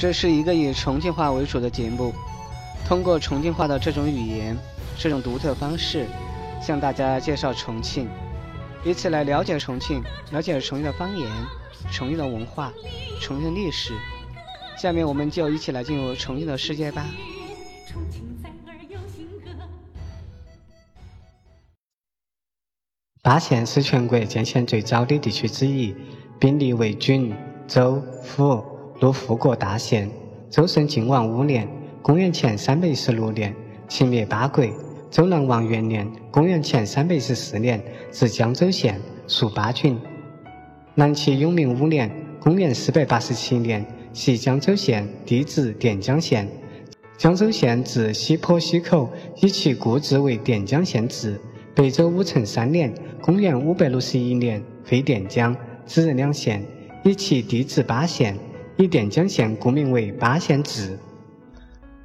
这是一个以重庆话为主的节目，通过重庆话的这种语言、这种独特方式，向大家介绍重庆，以此来了解重庆，了解重庆的方言、重庆的文化、重庆的历史。下面我们就一起来进入重庆的世界吧。巴县是全国建县最早的地区之一，并立为郡、州、府、路富国大县。周顺靖王五年（公元前三百一十六年）秦灭八国。周南王元年（公元前三百一十四年）至江州县，属巴郡。南齐永明五年（公元四百八十七年）系江州县，地址垫江县。江州县至西坡西口，以其故治为垫江县治。北周武成三年。公元五百六十一年废垫江，指认两县，以其地址巴县，以垫江县故名为巴县治。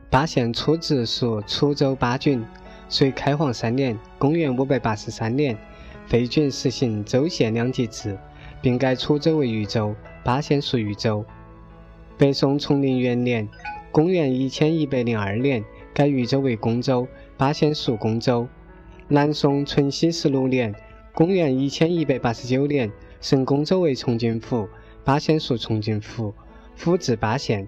巴县初置属楚州巴郡，隋开皇三年（公元五百八十三年）废郡，实行州县两级制，并改楚州为渝州，巴县属渝州。北宋崇宁元年（公元一千一百零二年）改渝州为公州，巴县属公州。南宋淳熙十六年。公元一千一百八十九年，升公州为崇敬府，巴县属崇敬府，府治巴县。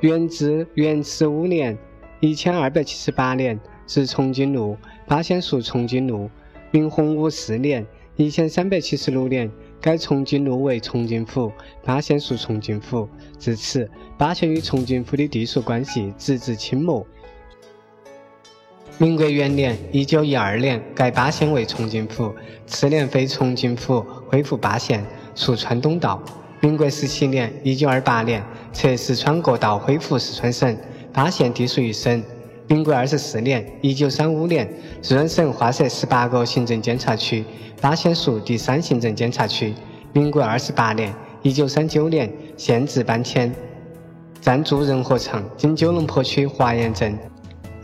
元至元十五年（一千二百七十八年）至崇敬路，巴县属崇敬路。明洪武四年（一千三百七十六年）改崇敬路为崇敬府，巴县属崇敬府。至此，巴县与崇敬府的地属关系直至清末。民国元年（一九一二年）改巴县为崇敬府，次年废崇敬府，恢复巴县，属川东道。民国十七年（一九二八年）撤四川国道，恢复四川省，巴县隶属于省。民国二十四年（一九三五年）四川省划设十八个行政监察区，巴县属第三行政监察区。民国二十八年（一九三九年）县治搬迁，暂驻仁和场，今九龙坡区华岩镇。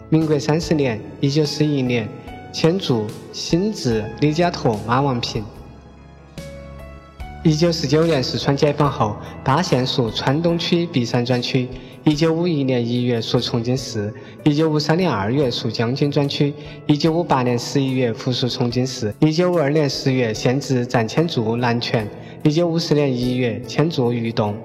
民国三十年（一九四一年）迁驻新治李家沱马王坪。一九四九年四川解放后，巴县属川东区璧山专区。一九五一年一月属重庆市。一九五三年二月属江津专区。一九五八年十一月复属重庆市。一九五二年十月县治暂迁驻南泉。一九五四年一月迁驻渝洞。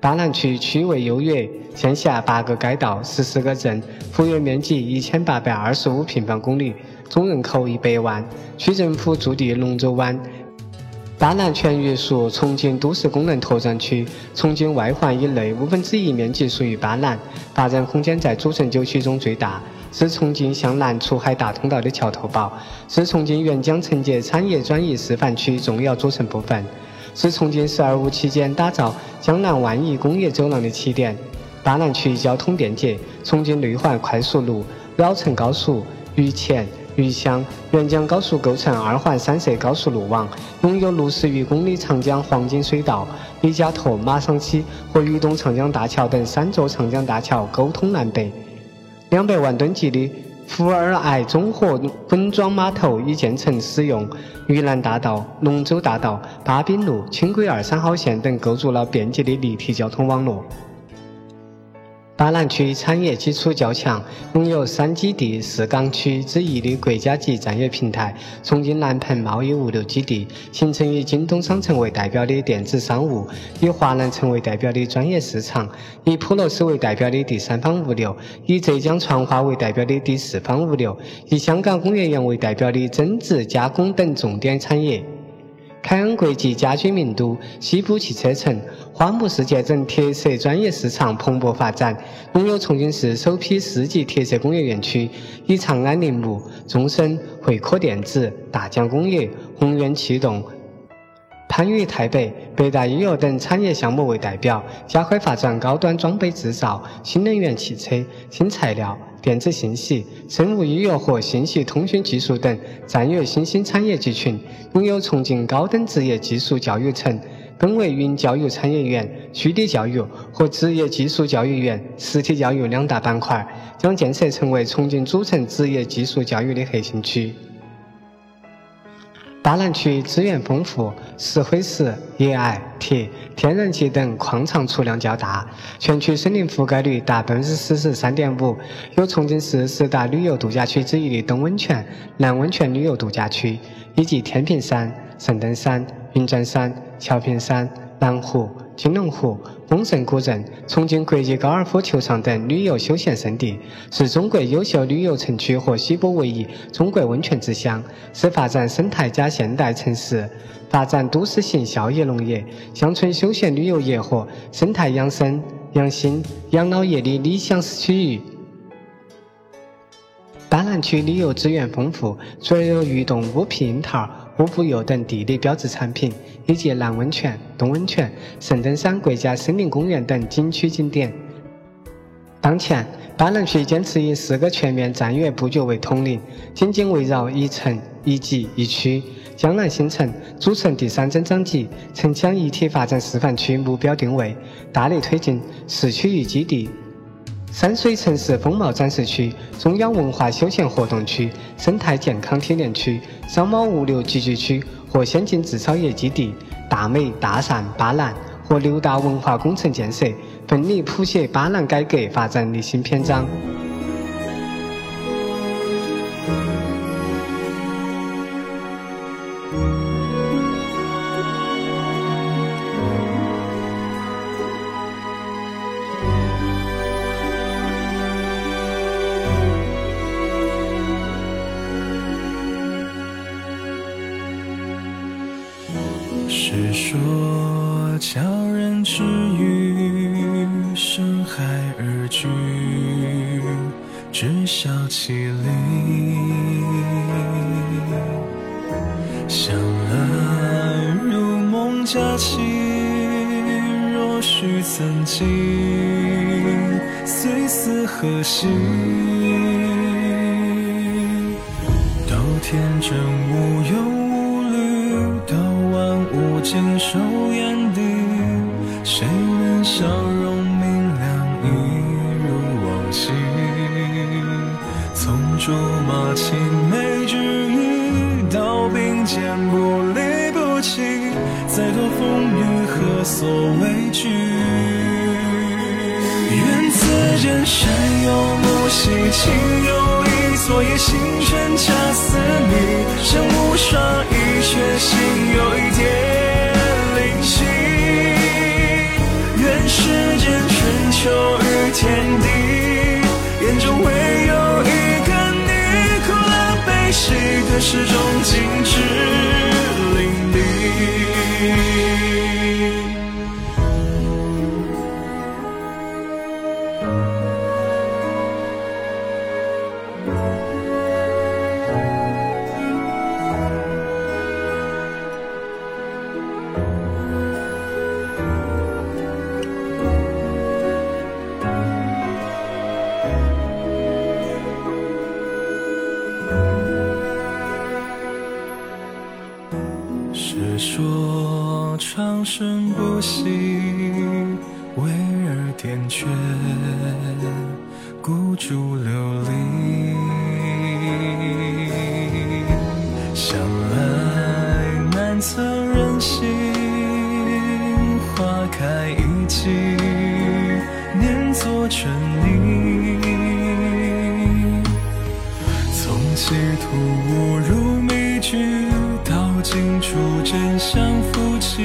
巴南区区位优越，县辖八个街道、十四个镇，幅员面积一千八百二十五平方公里，总人口一百万。区政府驻地龙洲湾。巴南全域属重庆都市功能拓展区，重庆外环以内五分之一面积属于巴南，发展空间在主城九区中最大，是重庆向南出海大通道的桥头堡，是重庆沿江承接产业转移示范区重要组成部分。是重庆“十二五”期间打造江南万亿工业走廊的起点。巴南区交通便捷，重庆内环快速路、绕城高速、渝黔、渝湘、沅江高速构成二环三色高速路网，拥有六十余公里长江黄金水道、李家沱马桑溪和渝东长江大桥等三座长江大桥沟通南北，两百万吨级的。福尔艾综合混装码头已建成使用，渝南大道、龙舟大道、巴滨路、轻轨二三号线等构筑了便捷的立体交通网络。巴南区产业基础较强，拥有三基地四港区之一的国家级战略平台——重庆南鹏贸易物流基地，形成以京东商城为代表的电子商务，以华南城为代表的专业市场，以普罗斯为代表的第三方物流，以浙江传化为代表的第四方物流，以香港工业园为代表的增值加工等重点产业。凯恩国际家居名都，西部汽车城，花木世界等特色专业市场蓬勃发展，拥有重庆市首批市级特色工业园区，以长安铃木、中升、汇科电子、大江工业、宏源气动。番禺太北、北大医药等产业项目为代表，加快发展高端装备制造、新能源汽车、新材料、电子信息、生物医药和信息通讯技术等战略新兴产业集群，拥有重庆高等职业技术教育城，分为云教育产业园、虚拟教育和职业技术教育园、实体教育两大板块，将建设成为重庆主城职业技术教育的核心区。巴南区资源丰富，石灰石、页岩、铁、天然气等矿藏储量较大，全区森林覆盖率达百分之四十三点五，有重庆市十大旅游度假区之一的东温泉、南温泉旅游度假区，以及天平山、神灯山、云栈山、桥平山、南湖。金龙湖、丰盛古镇、重庆国际高尔夫球场等旅游休闲胜地，是中国优秀旅游城区和西部唯一中国温泉之乡，是发展生态加现代城市、发展都市型效益农业、乡村休闲旅游业和生态养生、养心、养老业的理想区域。巴南区旅游资源丰富，主要有玉洞乌皮樱桃。乌布柚等地理标志产品，以及南温泉、东温泉、圣登山国家森林公园等景区景点。当前，巴南区坚持以四个全面战略布局为统领，紧紧围绕一城、一级、一区、江南新城组成第三增长极城乡一体发展示范区目标定位，大力推进市区域基地。山水城市风貌展示区、中央文化休闲活动区、生态健康体验区、商贸物流集聚区和先进制造业基地、大美、大善、巴南和六大文化工程建设，奋力谱写巴南改革发展的新篇章。世说，鲛人之语，深海而居，知晓其利。相安如梦佳期，若许曾经，虽死何惜？都天真无忧无虑。万物尽收眼底，谁能笑容明亮一如往昔？从竹马青梅之意，到并肩不离不弃，再多风雨何所畏惧？愿此间山有木兮情有意，昨夜星辰恰似你。身无双翼，却心有春秋与天地，眼中唯有一个你。苦乐悲喜，得失中尽致长生不息，巍峨点缺，孤烛流离。向来难测人心，花开一季，念作春泥，从歧途误入迷局到尽处。真相浮起，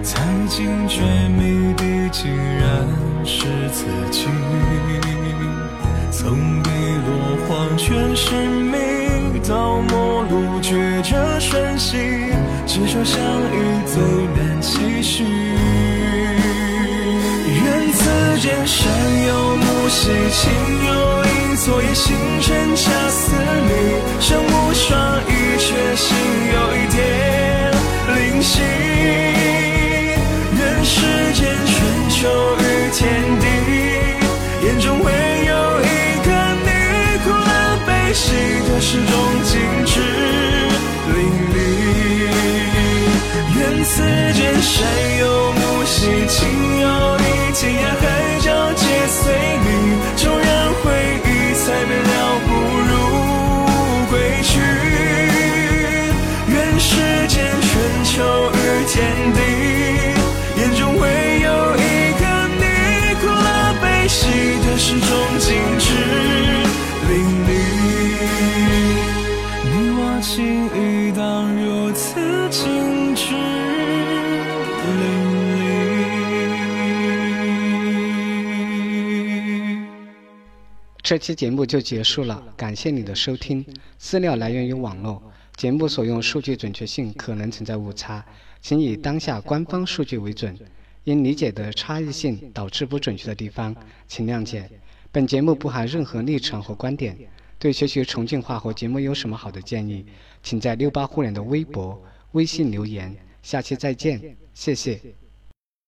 才惊觉谜底竟然是自己。从碧落黄泉寻觅，到末路绝境瞬息，只说相遇最难期许。愿此间山有木兮，情有义，昨夜星辰恰似你，身无双一。谁又？这期节目就结束了，感谢你的收听。资料来源于网络，节目所用数据准确性可能存在误差，请以当下官方数据为准。因理解的差异性导致不准确的地方，请谅解。本节目不含任何立场和观点。对学习重庆话和节目有什么好的建议，请在六八互联的微博、微信留言。下期再见，谢谢。